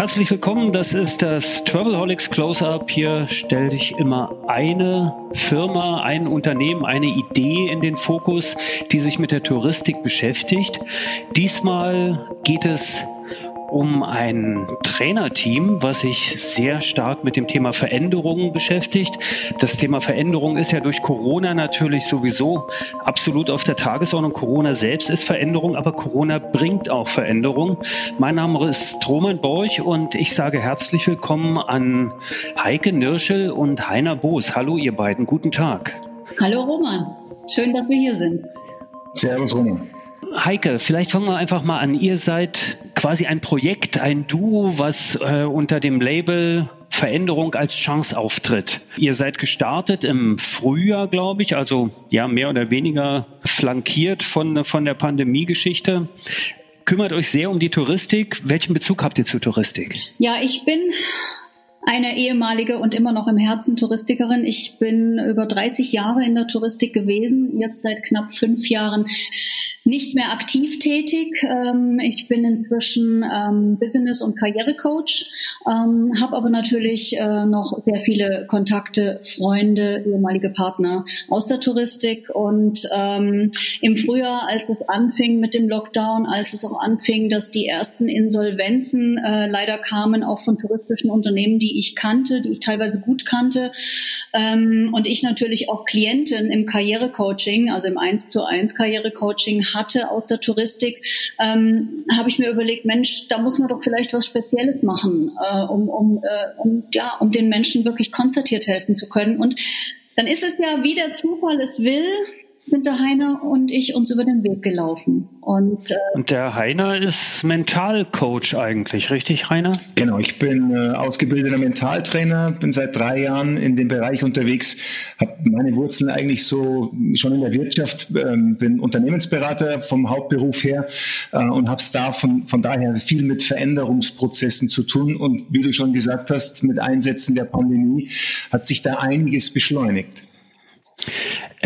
Herzlich willkommen, das ist das Travelholics Close-Up. Hier stelle ich immer eine Firma, ein Unternehmen, eine Idee in den Fokus, die sich mit der Touristik beschäftigt. Diesmal geht es um ein Trainerteam, was sich sehr stark mit dem Thema Veränderungen beschäftigt. Das Thema Veränderung ist ja durch Corona natürlich sowieso absolut auf der Tagesordnung. Corona selbst ist Veränderung, aber Corona bringt auch Veränderung. Mein Name ist Roman Borch und ich sage herzlich willkommen an Heike Nirschel und Heiner Boos. Hallo ihr beiden, guten Tag. Hallo Roman, schön, dass wir hier sind. Servus Roman. Heike, vielleicht fangen wir einfach mal an. Ihr seid quasi ein Projekt, ein Duo, was äh, unter dem Label Veränderung als Chance auftritt. Ihr seid gestartet im Frühjahr, glaube ich, also ja, mehr oder weniger flankiert von, von der Pandemiegeschichte kümmert euch sehr um die Touristik. Welchen Bezug habt ihr zu Touristik? Ja, ich bin eine ehemalige und immer noch im Herzen Touristikerin. Ich bin über 30 Jahre in der Touristik gewesen, jetzt seit knapp fünf Jahren nicht mehr aktiv tätig. Ähm, ich bin inzwischen ähm, Business- und Karrierecoach, ähm, habe aber natürlich äh, noch sehr viele Kontakte, Freunde, ehemalige Partner aus der Touristik. Und im Frühjahr, als es anfing mit dem Lockdown, als es auch anfing, dass die ersten Insolvenzen äh, leider kamen, auch von touristischen Unternehmen, die ich kannte, die ich teilweise gut kannte, ähm, und ich natürlich auch Klienten im Karrierecoaching, also im 1 zu 1 Karrierecoaching hatte aus der Touristik, ähm, habe ich mir überlegt, Mensch, da muss man doch vielleicht was Spezielles machen, äh, um, um, äh, um, ja, um den Menschen wirklich konzertiert helfen zu können. Und dann ist es ja, wie der Zufall es will, sind der Heiner und ich uns über den Weg gelaufen. Und, äh, und der Heiner ist Mentalcoach eigentlich, richtig, Heiner? Genau, ich bin äh, ausgebildeter Mentaltrainer, bin seit drei Jahren in dem Bereich unterwegs, habe meine Wurzeln eigentlich so schon in der Wirtschaft, äh, bin Unternehmensberater vom Hauptberuf her äh, und habe es da von, von daher viel mit Veränderungsprozessen zu tun. Und wie du schon gesagt hast, mit Einsätzen der Pandemie hat sich da einiges beschleunigt.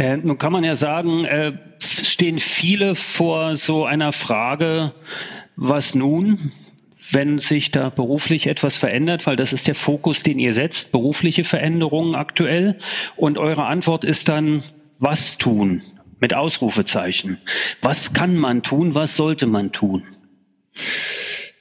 Äh, nun kann man ja sagen, äh, stehen viele vor so einer Frage, was nun, wenn sich da beruflich etwas verändert, weil das ist der Fokus, den ihr setzt, berufliche Veränderungen aktuell. Und eure Antwort ist dann, was tun? Mit Ausrufezeichen. Was kann man tun? Was sollte man tun?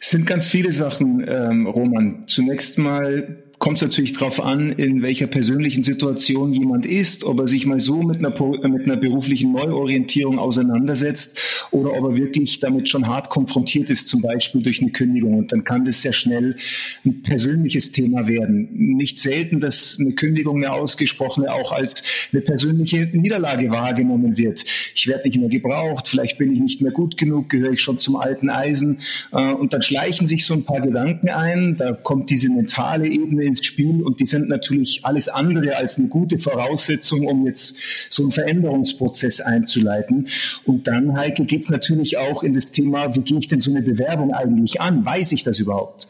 Es sind ganz viele Sachen, ähm, Roman. Zunächst mal kommt es natürlich darauf an, in welcher persönlichen Situation jemand ist, ob er sich mal so mit einer, mit einer beruflichen Neuorientierung auseinandersetzt oder ob er wirklich damit schon hart konfrontiert ist, zum Beispiel durch eine Kündigung. Und dann kann das sehr schnell ein persönliches Thema werden. Nicht selten, dass eine Kündigung, eine ausgesprochene, auch als eine persönliche Niederlage wahrgenommen wird. Ich werde nicht mehr gebraucht, vielleicht bin ich nicht mehr gut genug, gehöre ich schon zum alten Eisen. Äh, und dann schleichen sich so ein paar Gedanken ein, da kommt diese mentale Ebene ins Spiel und die sind natürlich alles andere als eine gute Voraussetzung, um jetzt so einen Veränderungsprozess einzuleiten. Und dann, Heike, geht es natürlich auch in das Thema, wie gehe ich denn so eine Bewerbung eigentlich an? Weiß ich das überhaupt?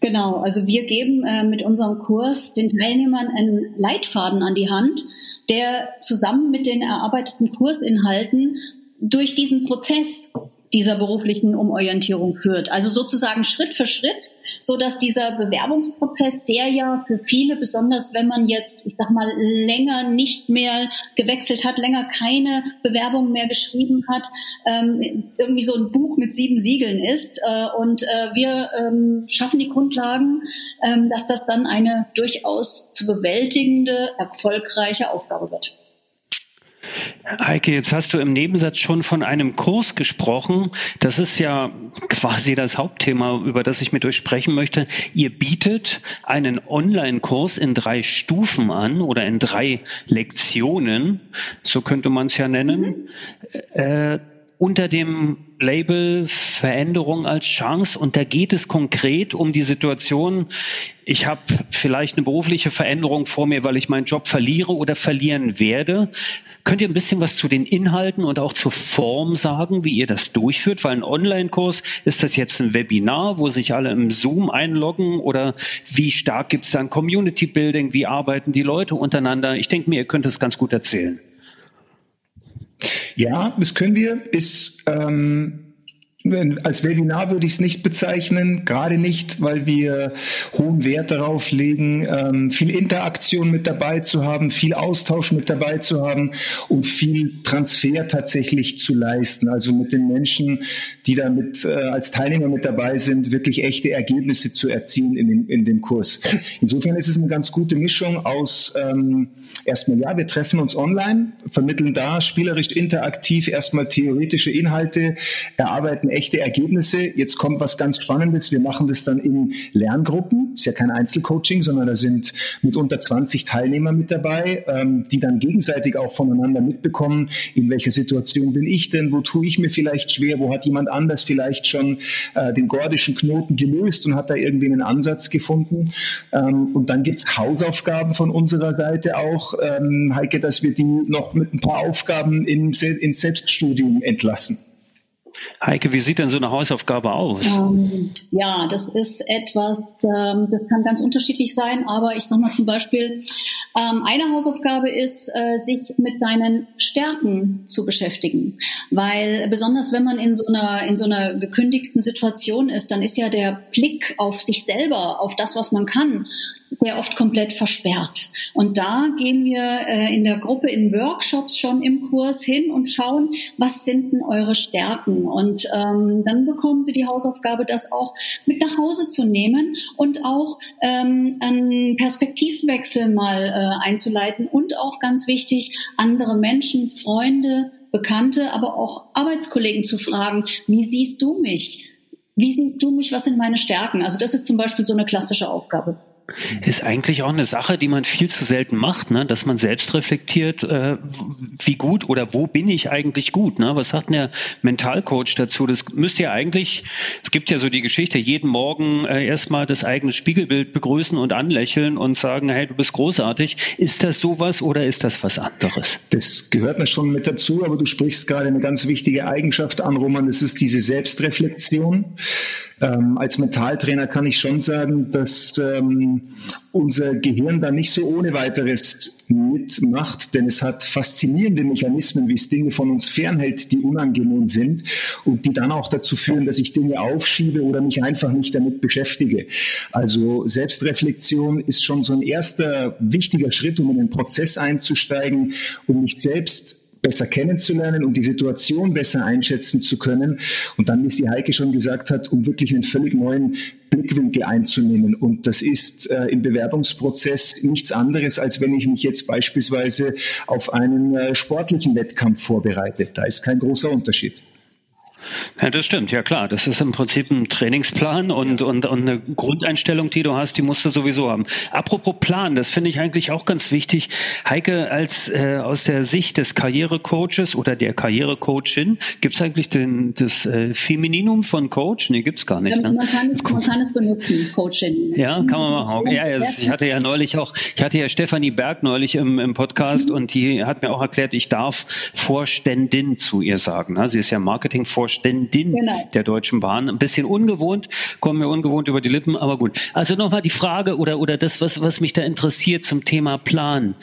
Genau, also wir geben äh, mit unserem Kurs den Teilnehmern einen Leitfaden an die Hand, der zusammen mit den erarbeiteten Kursinhalten durch diesen Prozess dieser beruflichen Umorientierung führt. Also sozusagen Schritt für Schritt, so dass dieser Bewerbungsprozess, der ja für viele, besonders wenn man jetzt, ich sag mal, länger nicht mehr gewechselt hat, länger keine Bewerbung mehr geschrieben hat, ähm, irgendwie so ein Buch mit sieben Siegeln ist. Äh, und äh, wir ähm, schaffen die Grundlagen, ähm, dass das dann eine durchaus zu bewältigende, erfolgreiche Aufgabe wird. Heike, jetzt hast du im Nebensatz schon von einem Kurs gesprochen. Das ist ja quasi das Hauptthema, über das ich mit euch sprechen möchte. Ihr bietet einen Online-Kurs in drei Stufen an oder in drei Lektionen, so könnte man es ja nennen. Mhm. Äh, unter dem Label Veränderung als Chance und da geht es konkret um die Situation, ich habe vielleicht eine berufliche Veränderung vor mir, weil ich meinen Job verliere oder verlieren werde. Könnt ihr ein bisschen was zu den Inhalten und auch zur Form sagen, wie ihr das durchführt? Weil ein Online-Kurs, ist das jetzt ein Webinar, wo sich alle im Zoom einloggen oder wie stark gibt es dann Community-Building? Wie arbeiten die Leute untereinander? Ich denke mir, ihr könnt es ganz gut erzählen. Ja, das können wir. Ist ähm, als Webinar würde ich es nicht bezeichnen, gerade nicht, weil wir hohen Wert darauf legen, ähm, viel Interaktion mit dabei zu haben, viel Austausch mit dabei zu haben und viel Transfer tatsächlich zu leisten. Also mit den Menschen, die da mit, äh, als Teilnehmer mit dabei sind, wirklich echte Ergebnisse zu erzielen in dem, in dem Kurs. Insofern ist es eine ganz gute Mischung aus ähm, erstmal, ja, wir treffen uns online, vermitteln da spielerisch interaktiv erstmal theoretische Inhalte, erarbeiten echte Ergebnisse. Jetzt kommt was ganz Spannendes. Wir machen das dann in Lerngruppen. Ist ja kein Einzelcoaching, sondern da sind mitunter 20 Teilnehmer mit dabei, ähm, die dann gegenseitig auch voneinander mitbekommen, in welcher Situation bin ich denn, wo tue ich mir vielleicht schwer, wo hat jemand anders vielleicht schon äh, den gordischen Knoten gelöst und hat da irgendwie einen Ansatz gefunden. Ähm, und dann gibt's Hausaufgaben von unserer Seite auch, ähm, Heike, dass wir die noch mit ein paar Aufgaben in, ins Selbststudium entlassen. Heike, wie sieht denn so eine Hausaufgabe aus? Ähm, ja, das ist etwas, ähm, das kann ganz unterschiedlich sein, aber ich sag mal zum Beispiel, ähm, eine Hausaufgabe ist, äh, sich mit seinen Stärken zu beschäftigen, weil besonders wenn man in so einer in so einer gekündigten Situation ist, dann ist ja der Blick auf sich selber, auf das, was man kann, sehr oft komplett versperrt. Und da gehen wir äh, in der Gruppe in Workshops schon im Kurs hin und schauen, was sind denn eure Stärken? Und ähm, dann bekommen sie die Hausaufgabe, das auch mit nach Hause zu nehmen und auch ähm, einen Perspektivwechsel mal äh, einzuleiten und auch ganz wichtig, andere Menschen, Freunde, Bekannte, aber auch Arbeitskollegen zu fragen, wie siehst du mich? Wie siehst du mich? Was sind meine Stärken? Also das ist zum Beispiel so eine klassische Aufgabe. Ist eigentlich auch eine Sache, die man viel zu selten macht, ne? dass man selbst reflektiert, äh, wie gut oder wo bin ich eigentlich gut. Ne? Was sagt der Mentalcoach dazu? Das müsste ja eigentlich, es gibt ja so die Geschichte, jeden Morgen äh, erstmal das eigene Spiegelbild begrüßen und anlächeln und sagen, hey, du bist großartig. Ist das sowas oder ist das was anderes? Das gehört mir schon mit dazu, aber du sprichst gerade eine ganz wichtige Eigenschaft an, Roman, das ist diese Selbstreflexion. Ähm, als Mentaltrainer kann ich schon sagen, dass ähm, unser Gehirn da nicht so ohne weiteres mitmacht, denn es hat faszinierende Mechanismen, wie es Dinge von uns fernhält, die unangenehm sind und die dann auch dazu führen, dass ich Dinge aufschiebe oder mich einfach nicht damit beschäftige. Also Selbstreflexion ist schon so ein erster wichtiger Schritt, um in den Prozess einzusteigen, um mich selbst besser kennenzulernen und die Situation besser einschätzen zu können. Und dann, wie es die Heike schon gesagt hat, um wirklich einen völlig neuen Blickwinkel einzunehmen. Und das ist äh, im Bewerbungsprozess nichts anderes, als wenn ich mich jetzt beispielsweise auf einen äh, sportlichen Wettkampf vorbereite. Da ist kein großer Unterschied. Ja, das stimmt, ja klar. Das ist im Prinzip ein Trainingsplan und, ja. und, und eine Grundeinstellung, die du hast, die musst du sowieso haben. Apropos Plan, das finde ich eigentlich auch ganz wichtig. Heike, als äh, aus der Sicht des Karrierecoaches oder der Karrierecoachin, gibt es eigentlich den, das äh, Femininum von Coach? Nee, gibt es gar nicht. ne? man, kann es, man kann es benutzen, Coachin. Ja, kann man machen. Ja, ja, ich hatte ja neulich auch, ich hatte ja Stefanie Berg neulich im, im Podcast mhm. und die hat mir auch erklärt, ich darf Vorständin zu ihr sagen. Ne? Sie ist ja Marketingvorständin Vorständin genau. der Deutschen Bahn. Ein bisschen ungewohnt, kommen mir ungewohnt über die Lippen, aber gut. Also nochmal die Frage oder, oder das, was, was mich da interessiert zum Thema Plan.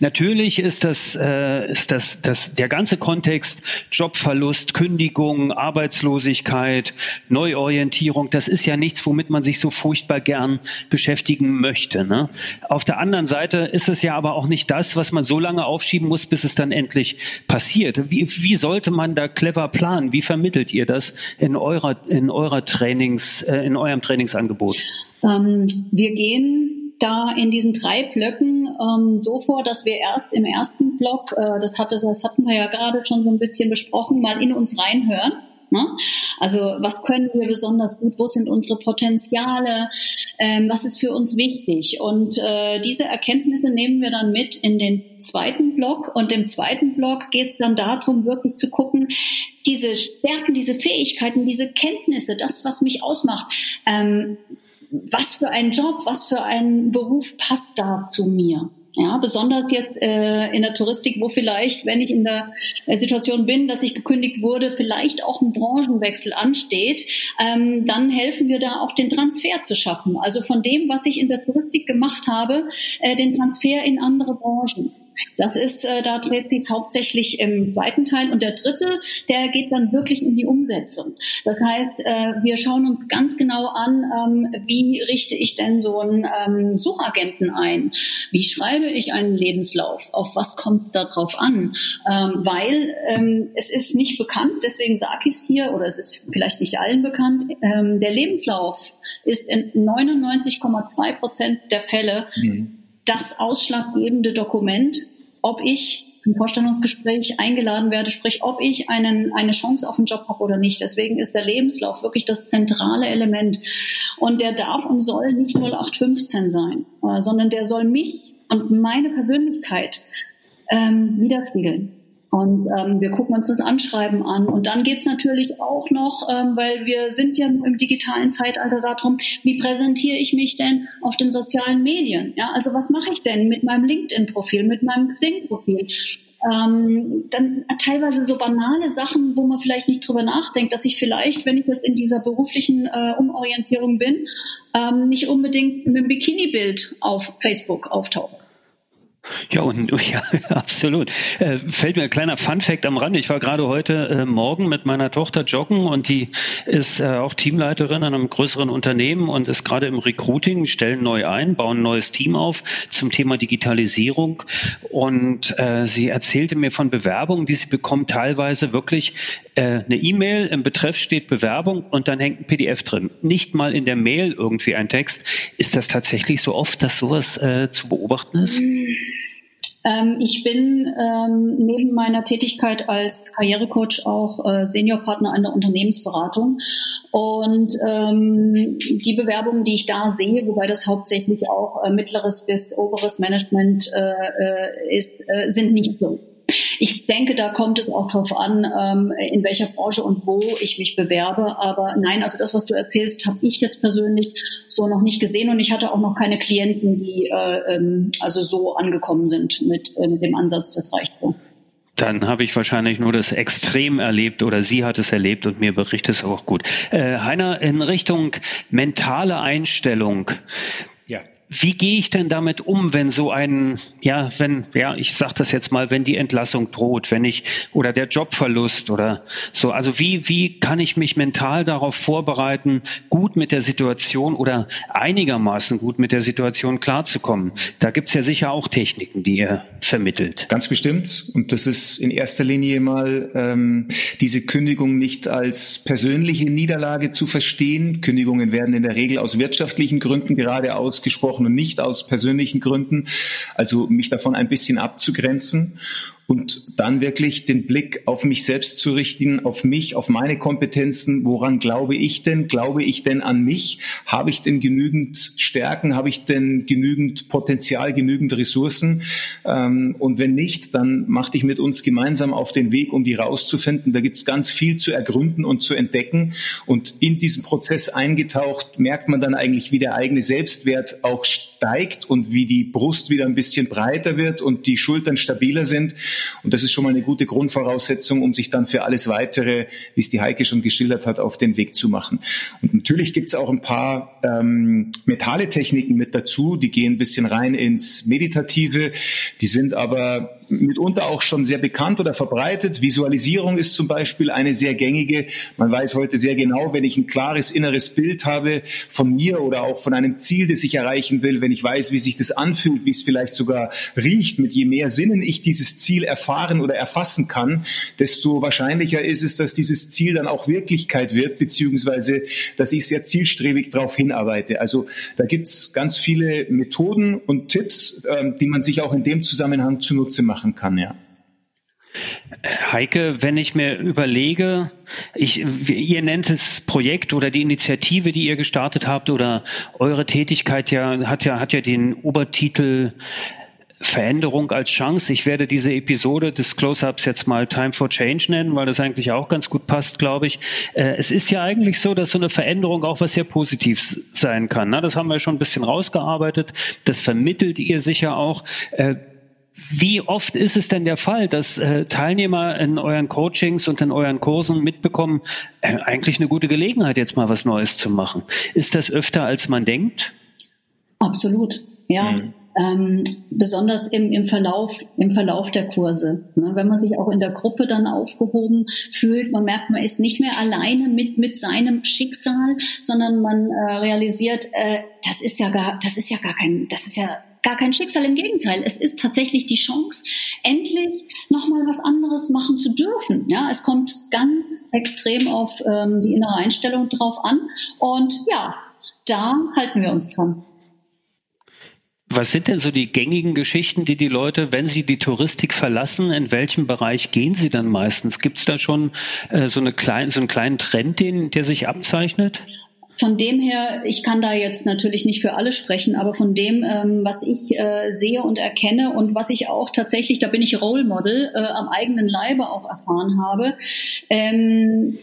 Natürlich ist das, äh, ist das, das, der ganze Kontext Jobverlust, Kündigung, Arbeitslosigkeit, Neuorientierung, das ist ja nichts, womit man sich so furchtbar gern beschäftigen möchte. Ne? Auf der anderen Seite ist es ja aber auch nicht das, was man so lange aufschieben muss, bis es dann endlich passiert. Wie, wie sollte man da clever planen? Wie vermittelt ihr das in eurer, in eurer Trainings, äh, in eurem Trainingsangebot? Ähm, wir gehen da in diesen drei Blöcken ähm, so vor, dass wir erst im ersten Block, äh, das, hatte, das hatten wir ja gerade schon so ein bisschen besprochen, mal in uns reinhören Ne? Also was können wir besonders gut? Wo sind unsere Potenziale? Ähm, was ist für uns wichtig? Und äh, diese Erkenntnisse nehmen wir dann mit in den zweiten Block. Und im zweiten Block geht es dann darum, wirklich zu gucken, diese Stärken, diese Fähigkeiten, diese Kenntnisse, das, was mich ausmacht. Ähm, was für ein Job, was für ein Beruf passt da zu mir? Ja, besonders jetzt äh, in der Touristik, wo vielleicht, wenn ich in der äh, Situation bin, dass ich gekündigt wurde, vielleicht auch ein Branchenwechsel ansteht, ähm, dann helfen wir da auch den Transfer zu schaffen. Also von dem, was ich in der Touristik gemacht habe, äh, den Transfer in andere Branchen. Das ist, äh, da dreht sich hauptsächlich im zweiten Teil. Und der dritte, der geht dann wirklich in die Umsetzung. Das heißt, äh, wir schauen uns ganz genau an, ähm, wie richte ich denn so einen ähm, Suchagenten ein? Wie schreibe ich einen Lebenslauf? Auf was kommt es da drauf an? Ähm, weil ähm, es ist nicht bekannt, deswegen sage ich es hier, oder es ist vielleicht nicht allen bekannt, ähm, der Lebenslauf ist in 99,2 Prozent der Fälle mhm das ausschlaggebende Dokument, ob ich zum Vorstellungsgespräch eingeladen werde, sprich, ob ich einen, eine Chance auf einen Job habe oder nicht. Deswegen ist der Lebenslauf wirklich das zentrale Element. Und der darf und soll nicht 0815 sein, äh, sondern der soll mich und meine Persönlichkeit ähm, widerspiegeln. Und ähm, wir gucken uns das Anschreiben an. Und dann geht's natürlich auch noch, ähm, weil wir sind ja im digitalen Zeitalter darum, wie präsentiere ich mich denn auf den sozialen Medien? Ja, also was mache ich denn mit meinem LinkedIn-Profil, mit meinem Xing-Profil? Ähm, dann teilweise so banale Sachen, wo man vielleicht nicht drüber nachdenkt, dass ich vielleicht, wenn ich jetzt in dieser beruflichen äh, Umorientierung bin, ähm, nicht unbedingt mit einem Bikini-Bild auf Facebook auftauche. Ja, und ja, absolut. Äh, fällt mir ein kleiner Fun-Fact am Rand. Ich war gerade heute äh, Morgen mit meiner Tochter joggen und die ist äh, auch Teamleiterin an einem größeren Unternehmen und ist gerade im Recruiting, stellen neu ein, bauen ein neues Team auf zum Thema Digitalisierung. Und äh, sie erzählte mir von Bewerbungen, die sie bekommt, teilweise wirklich äh, eine E-Mail, im Betreff steht Bewerbung und dann hängt ein PDF drin. Nicht mal in der Mail irgendwie ein Text. Ist das tatsächlich so oft, dass sowas äh, zu beobachten ist? Ähm, ich bin ähm, neben meiner Tätigkeit als Karrierecoach auch äh, Seniorpartner der Unternehmensberatung. Und ähm, die Bewerbungen, die ich da sehe, wobei das hauptsächlich auch äh, mittleres bis oberes Management äh, äh ist, äh, sind nicht so. Ich denke, da kommt es auch darauf an, ähm, in welcher Branche und wo ich mich bewerbe. Aber nein, also das, was du erzählst, habe ich jetzt persönlich so noch nicht gesehen und ich hatte auch noch keine Klienten, die äh, ähm, also so angekommen sind mit, äh, mit dem Ansatz, das reicht so. Dann habe ich wahrscheinlich nur das Extrem erlebt oder sie hat es erlebt und mir berichtet es auch gut. Äh, Heiner, in Richtung mentale Einstellung. Wie gehe ich denn damit um, wenn so ein, ja, wenn, ja, ich sage das jetzt mal, wenn die Entlassung droht, wenn ich oder der Jobverlust oder so. Also wie, wie kann ich mich mental darauf vorbereiten, gut mit der Situation oder einigermaßen gut mit der Situation klarzukommen? Da gibt's ja sicher auch Techniken, die ihr vermittelt. Ganz bestimmt. Und das ist in erster Linie mal ähm, diese Kündigung nicht als persönliche Niederlage zu verstehen. Kündigungen werden in der Regel aus wirtschaftlichen Gründen gerade ausgesprochen und nicht aus persönlichen Gründen. Also mich davon ein bisschen abzugrenzen und dann wirklich den Blick auf mich selbst zu richten, auf mich, auf meine Kompetenzen. Woran glaube ich denn? Glaube ich denn an mich? Habe ich denn genügend Stärken? Habe ich denn genügend Potenzial, genügend Ressourcen? Ähm, und wenn nicht, dann mach dich mit uns gemeinsam auf den Weg, um die rauszufinden. Da gibt es ganz viel zu ergründen und zu entdecken. Und in diesem Prozess eingetaucht, merkt man dann eigentlich, wie der eigene Selbstwert auch steigt und wie die Brust wieder ein bisschen breiter wird und die Schultern stabiler sind. Und das ist schon mal eine gute Grundvoraussetzung, um sich dann für alles Weitere, wie es die Heike schon geschildert hat, auf den Weg zu machen. Und natürlich gibt es auch ein paar ähm, mentale Techniken mit dazu, die gehen ein bisschen rein ins Meditative, die sind aber mitunter auch schon sehr bekannt oder verbreitet. Visualisierung ist zum Beispiel eine sehr gängige. Man weiß heute sehr genau, wenn ich ein klares inneres Bild habe von mir oder auch von einem Ziel, das ich erreichen will, wenn ich weiß, wie sich das anfühlt, wie es vielleicht sogar riecht, mit je mehr Sinnen ich dieses Ziel erfahren oder erfassen kann, desto wahrscheinlicher ist es, dass dieses Ziel dann auch Wirklichkeit wird, beziehungsweise dass ich sehr zielstrebig darauf hinarbeite. Also da gibt's ganz viele Methoden und Tipps, ähm, die man sich auch in dem Zusammenhang zunutze macht machen kann, ja. Heike, wenn ich mir überlege, ich, ihr nennt es Projekt oder die Initiative, die ihr gestartet habt oder eure Tätigkeit ja hat ja hat ja den Obertitel Veränderung als Chance. Ich werde diese Episode des Close-Ups jetzt mal Time for Change nennen, weil das eigentlich auch ganz gut passt, glaube ich. Äh, es ist ja eigentlich so, dass so eine Veränderung auch was sehr Positives sein kann. Ne? Das haben wir schon ein bisschen rausgearbeitet. Das vermittelt ihr sicher auch. Wie oft ist es denn der Fall, dass äh, Teilnehmer in euren Coachings und in euren Kursen mitbekommen, äh, eigentlich eine gute Gelegenheit, jetzt mal was Neues zu machen? Ist das öfter, als man denkt? Absolut, ja. Mhm. Ähm, besonders im, im, Verlauf, im Verlauf der Kurse. Ne? Wenn man sich auch in der Gruppe dann aufgehoben fühlt, man merkt, man ist nicht mehr alleine mit, mit seinem Schicksal, sondern man äh, realisiert, äh, das ist ja gar, das ist ja gar kein, das ist ja gar kein Schicksal. Im Gegenteil, es ist tatsächlich die Chance, endlich nochmal was anderes machen zu dürfen. Ja, es kommt ganz extrem auf ähm, die innere Einstellung drauf an. Und ja, da halten wir uns dran. Was sind denn so die gängigen Geschichten, die die Leute, wenn sie die Touristik verlassen, in welchem Bereich gehen sie dann meistens? Gibt es da schon äh, so, eine klein, so einen kleinen Trend, den, der sich abzeichnet? Von dem her, ich kann da jetzt natürlich nicht für alle sprechen, aber von dem, ähm, was ich äh, sehe und erkenne und was ich auch tatsächlich, da bin ich Role Model, äh, am eigenen Leibe auch erfahren habe, ähm,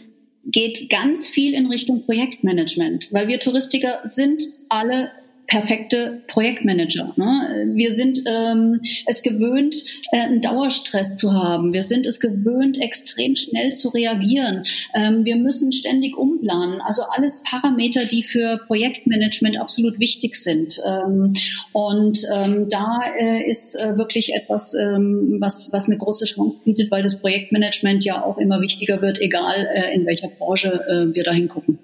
geht ganz viel in Richtung Projektmanagement, weil wir Touristiker sind alle perfekte Projektmanager. Ne? Wir sind ähm, es gewöhnt, äh, einen Dauerstress zu haben. Wir sind es gewöhnt, extrem schnell zu reagieren. Ähm, wir müssen ständig umplanen. Also alles Parameter, die für Projektmanagement absolut wichtig sind. Ähm, und ähm, da äh, ist äh, wirklich etwas, ähm, was, was eine große Chance bietet, weil das Projektmanagement ja auch immer wichtiger wird, egal äh, in welcher Branche äh, wir da hingucken.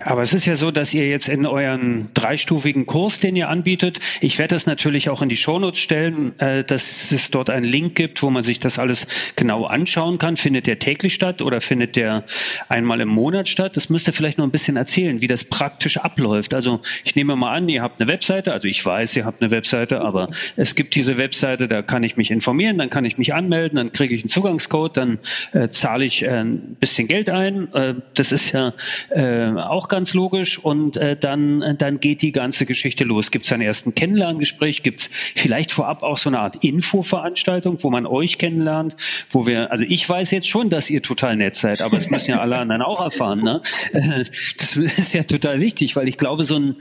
Aber es ist ja so, dass ihr jetzt in euren dreistufigen Kurs, den ihr anbietet, ich werde das natürlich auch in die Shownotes stellen, äh, dass es dort einen Link gibt, wo man sich das alles genau anschauen kann. Findet der täglich statt oder findet der einmal im Monat statt? Das müsst ihr vielleicht noch ein bisschen erzählen, wie das praktisch abläuft. Also ich nehme mal an, ihr habt eine Webseite, also ich weiß, ihr habt eine Webseite, aber es gibt diese Webseite, da kann ich mich informieren, dann kann ich mich anmelden, dann kriege ich einen Zugangscode, dann äh, zahle ich äh, ein bisschen Geld ein. Äh, das ist ja äh, auch ganz logisch und äh, dann, äh, dann geht die ganze Geschichte los. Gibt es ein ersten Kennenlerngespräch? Gibt es vielleicht vorab auch so eine Art Infoveranstaltung, wo man euch kennenlernt, wo wir, also ich weiß jetzt schon, dass ihr total nett seid, aber es müssen ja alle anderen auch erfahren. Ne? Das ist ja total wichtig, weil ich glaube, so ein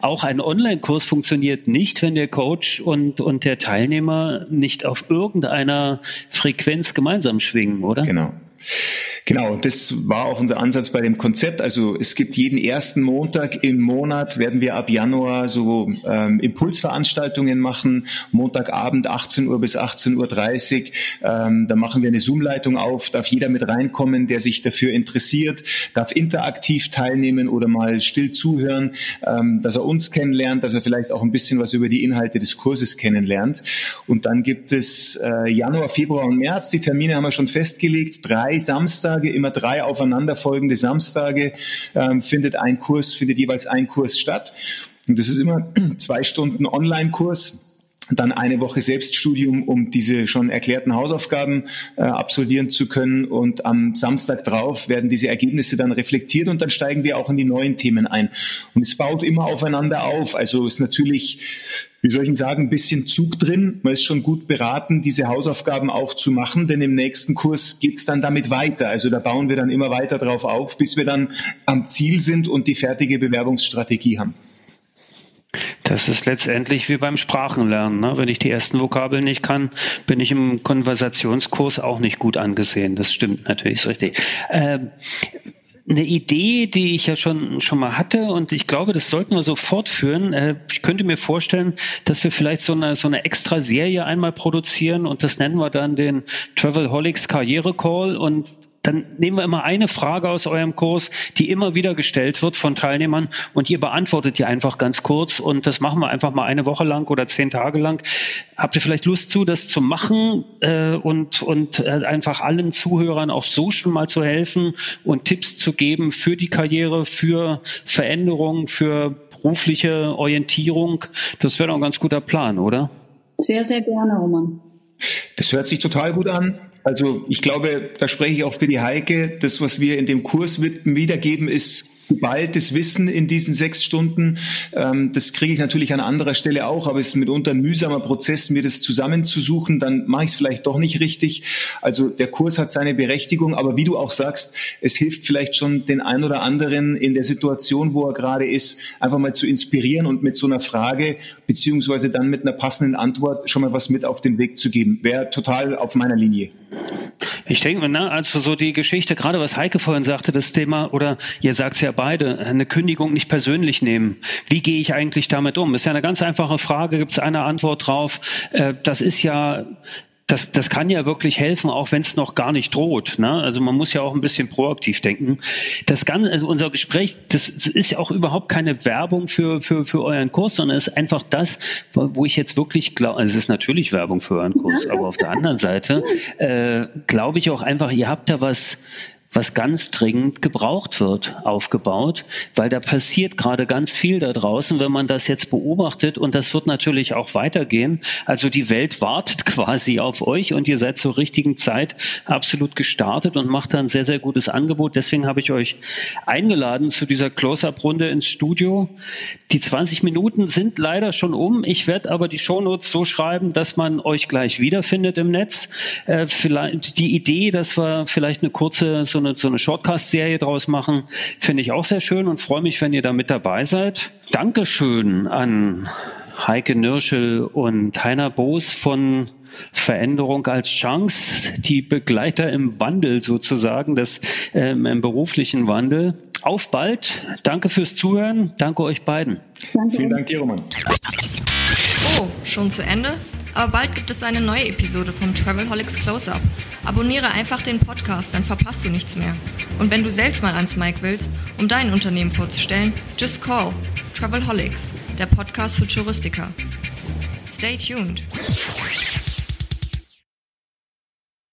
auch ein Online-Kurs funktioniert nicht, wenn der Coach und, und der Teilnehmer nicht auf irgendeiner Frequenz gemeinsam schwingen, oder? Genau. Genau, das war auch unser Ansatz bei dem Konzept. Also es gibt jeden ersten Montag im Monat, werden wir ab Januar so ähm, Impulsveranstaltungen machen. Montagabend 18 Uhr bis 18.30 Uhr. Ähm, da machen wir eine Zoom-Leitung auf, darf jeder mit reinkommen, der sich dafür interessiert, darf interaktiv teilnehmen oder mal still zuhören, ähm, dass er uns kennenlernt, dass er vielleicht auch ein bisschen was über die Inhalte des Kurses kennenlernt. Und dann gibt es äh, Januar, Februar und März. Die Termine haben wir schon festgelegt. Drei Samstage Samstage, immer drei aufeinanderfolgende Samstage, ähm, findet ein Kurs, findet jeweils ein Kurs statt. Und das ist immer zwei Stunden Online-Kurs dann eine Woche Selbststudium, um diese schon erklärten Hausaufgaben äh, absolvieren zu können. Und am Samstag drauf werden diese Ergebnisse dann reflektiert und dann steigen wir auch in die neuen Themen ein. Und es baut immer aufeinander auf. Also ist natürlich wie soll ich Ihnen sagen, ein bisschen Zug drin. Man ist schon gut beraten, diese Hausaufgaben auch zu machen, denn im nächsten Kurs geht's dann damit weiter. Also da bauen wir dann immer weiter drauf auf, bis wir dann am Ziel sind und die fertige Bewerbungsstrategie haben. Das ist letztendlich wie beim Sprachenlernen. Ne? Wenn ich die ersten Vokabeln nicht kann, bin ich im Konversationskurs auch nicht gut angesehen. Das stimmt natürlich, ist richtig. Ähm, eine Idee, die ich ja schon, schon mal hatte und ich glaube, das sollten wir so fortführen. Äh, ich könnte mir vorstellen, dass wir vielleicht so eine, so eine extra Serie einmal produzieren und das nennen wir dann den Travelholics Karriere Call und dann nehmen wir immer eine Frage aus eurem Kurs, die immer wieder gestellt wird von Teilnehmern und ihr beantwortet die einfach ganz kurz und das machen wir einfach mal eine Woche lang oder zehn Tage lang. Habt ihr vielleicht Lust zu, das zu machen äh, und, und äh, einfach allen Zuhörern auch so schon mal zu helfen und Tipps zu geben für die Karriere, für Veränderung, für berufliche Orientierung? Das wäre doch ein ganz guter Plan, oder? Sehr, sehr gerne, Roman. Das hört sich total gut an. Also ich glaube, da spreche ich auch für die Heike. Das, was wir in dem Kurs wiedergeben, ist geballtes Wissen in diesen sechs Stunden. Ähm, das kriege ich natürlich an anderer Stelle auch, aber es ist mitunter ein mühsamer Prozess, mir das zusammenzusuchen. Dann mache ich es vielleicht doch nicht richtig. Also der Kurs hat seine Berechtigung, aber wie du auch sagst, es hilft vielleicht schon den ein oder anderen in der Situation, wo er gerade ist, einfach mal zu inspirieren und mit so einer Frage beziehungsweise dann mit einer passenden Antwort schon mal was mit auf den Weg zu geben. Wäre total auf meiner Linie. Ich denke, ne, also so die Geschichte, gerade was Heike vorhin sagte, das Thema, oder ihr sagt es ja beide, eine Kündigung nicht persönlich nehmen. Wie gehe ich eigentlich damit um? Ist ja eine ganz einfache Frage, gibt es eine Antwort drauf? Äh, das ist ja das, das kann ja wirklich helfen, auch wenn es noch gar nicht droht. Ne? Also man muss ja auch ein bisschen proaktiv denken. Das Ganze, also unser Gespräch, das ist ja auch überhaupt keine Werbung für, für, für euren Kurs, sondern ist einfach das, wo ich jetzt wirklich glaube, also es ist natürlich Werbung für euren Kurs, aber auf der anderen Seite äh, glaube ich auch einfach, ihr habt da was was ganz dringend gebraucht wird, aufgebaut, weil da passiert gerade ganz viel da draußen, wenn man das jetzt beobachtet und das wird natürlich auch weitergehen. Also die Welt wartet quasi auf euch und ihr seid zur richtigen Zeit absolut gestartet und macht da ein sehr, sehr gutes Angebot. Deswegen habe ich euch eingeladen zu dieser Close-Up-Runde ins Studio. Die 20 Minuten sind leider schon um. Ich werde aber die Shownotes so schreiben, dass man euch gleich wiederfindet im Netz. Äh, vielleicht die Idee, dass wir vielleicht eine kurze so eine, so eine Shortcast-Serie draus machen. Finde ich auch sehr schön und freue mich, wenn ihr da mit dabei seid. Dankeschön an Heike Nürschel und Heiner Boos von Veränderung als Chance, die Begleiter im Wandel sozusagen, das ähm, im beruflichen Wandel. Auf bald. Danke fürs Zuhören. Danke euch beiden. Danke. Vielen Dank, Roman. Oh, schon zu Ende? Aber bald gibt es eine neue Episode vom Travelholics Close-Up. Abonniere einfach den Podcast, dann verpasst du nichts mehr. Und wenn du selbst mal ans Mic willst, um dein Unternehmen vorzustellen, just call Travelholics, der Podcast für Touristiker. Stay tuned.